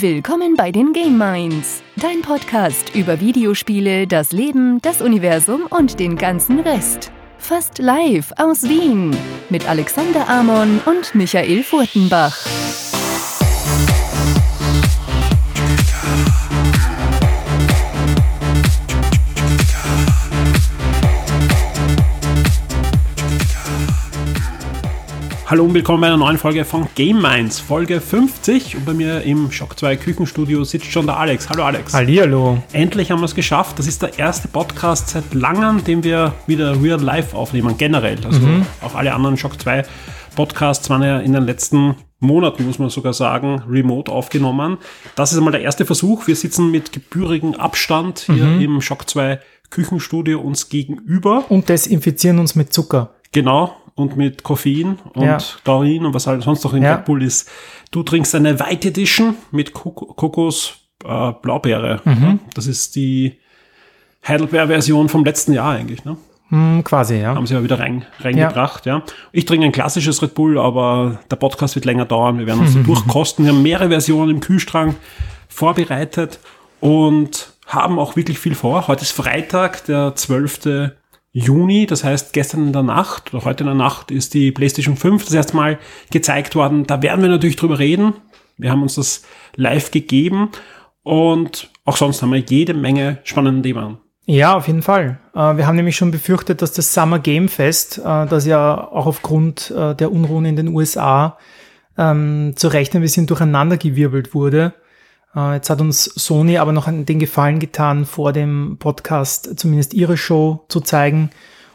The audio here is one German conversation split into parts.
Willkommen bei den Game Minds, dein Podcast über Videospiele, das Leben, das Universum und den ganzen Rest. Fast live aus Wien mit Alexander Amon und Michael Furtenbach. Hallo und willkommen bei einer neuen Folge von Game Minds, Folge 50. Und bei mir im Shock 2 Küchenstudio sitzt schon der Alex. Hallo Alex. Hallihallo. Endlich haben wir es geschafft. Das ist der erste Podcast seit langem, den wir wieder real life aufnehmen, generell. Also mhm. auch alle anderen Shock 2 Podcasts waren ja in den letzten Monaten, muss man sogar sagen, remote aufgenommen. Das ist einmal der erste Versuch. Wir sitzen mit gebührigem Abstand hier mhm. im Shock 2 Küchenstudio uns gegenüber. Und desinfizieren uns mit Zucker. Genau, und mit Koffein und ja. Taurin und was halt sonst noch in ja. Red Bull ist. Du trinkst eine White Edition mit Kok Kokos äh, Blaubeere. Mhm. Das ist die Heidelbeer-Version vom letzten Jahr eigentlich, ne? Mm, quasi, ja. Haben sie ja wieder rein, reingebracht, ja. ja. Ich trinke ein klassisches Red Bull, aber der Podcast wird länger dauern. Wir werden uns durchkosten. Wir haben mehrere Versionen im Kühlschrank vorbereitet und haben auch wirklich viel vor. Heute ist Freitag, der 12. Juni, das heißt gestern in der Nacht oder heute in der Nacht ist die PlayStation 5 das erste Mal gezeigt worden. Da werden wir natürlich drüber reden. Wir haben uns das live gegeben und auch sonst haben wir jede Menge spannende Themen. Ja, auf jeden Fall. Äh, wir haben nämlich schon befürchtet, dass das Summer Game Fest, äh, das ja auch aufgrund äh, der Unruhen in den USA ähm, zu Recht ein bisschen durcheinandergewirbelt wurde, jetzt hat uns Sony aber noch den Gefallen getan, vor dem Podcast zumindest ihre Show zu zeigen.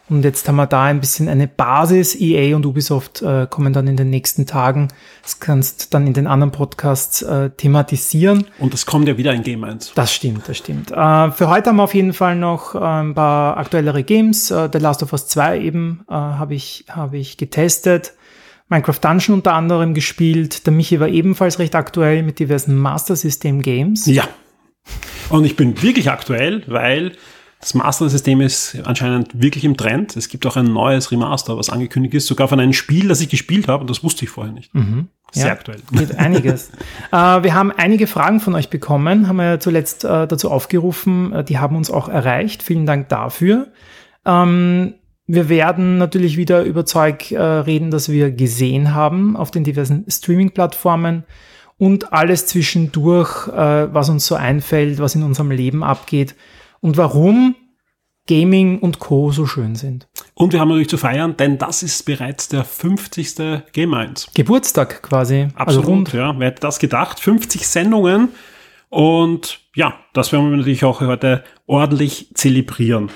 Und jetzt haben wir da ein bisschen eine Basis. EA und Ubisoft äh, kommen dann in den nächsten Tagen. Das kannst dann in den anderen Podcasts äh, thematisieren. Und das kommt ja wieder in Game 1. Das stimmt, das stimmt. Äh, für heute haben wir auf jeden Fall noch äh, ein paar aktuellere Games. Äh, The Last of Us 2 eben äh, habe ich, hab ich getestet. Minecraft Dungeon unter anderem gespielt. Der Michi war ebenfalls recht aktuell mit diversen Master System Games. Ja. Und ich bin wirklich aktuell, weil das Master System ist anscheinend wirklich im Trend. Es gibt auch ein neues Remaster, was angekündigt ist, sogar von einem Spiel, das ich gespielt habe und das wusste ich vorher nicht. Mhm. Sehr ja, aktuell. Geht einiges. äh, wir haben einige Fragen von euch bekommen, haben wir ja zuletzt äh, dazu aufgerufen. Äh, die haben uns auch erreicht. Vielen Dank dafür. Ähm, wir werden natürlich wieder über Zeug äh, reden, das wir gesehen haben auf den diversen Streaming-Plattformen und alles zwischendurch, äh, was uns so einfällt, was in unserem Leben abgeht und warum Gaming und Co. so schön sind. Und wir haben natürlich zu feiern, denn das ist bereits der 50. Game 1. Geburtstag quasi. Also Absolut, also rund. ja. Wer hätte das gedacht? 50 Sendungen. Und ja, das werden wir natürlich auch heute ordentlich zelebrieren.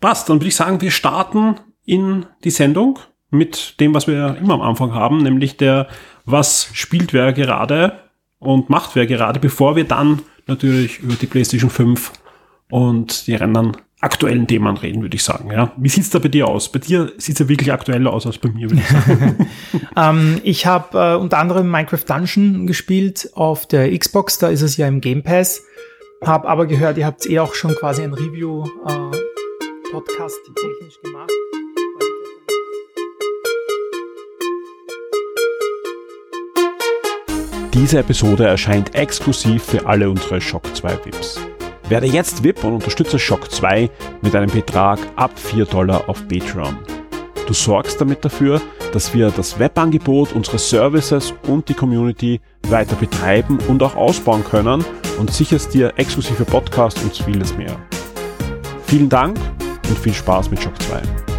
Passt, dann würde ich sagen, wir starten in die Sendung mit dem, was wir immer am Anfang haben, nämlich der, was spielt wer gerade und macht wer gerade, bevor wir dann natürlich über die PlayStation 5 und die anderen aktuellen Themen reden, würde ich sagen. Ja. Wie sieht's da bei dir aus? Bei dir sieht's ja wirklich aktueller aus als bei mir, würde ich sagen. ähm, ich habe äh, unter anderem Minecraft Dungeon gespielt auf der Xbox, da ist es ja im Game Pass. Hab aber gehört, ihr habt eh auch schon quasi ein Review äh, Podcast technisch gemacht. Diese Episode erscheint exklusiv für alle unsere Shock 2 VIPs. Werde jetzt VIP und unterstütze Shock 2 mit einem Betrag ab 4 Dollar auf Patreon. Du sorgst damit dafür, dass wir das Webangebot, unsere Services und die Community weiter betreiben und auch ausbauen können und sicherst dir exklusive Podcasts und vieles mehr. Vielen Dank und viel Spaß mit Shock 2.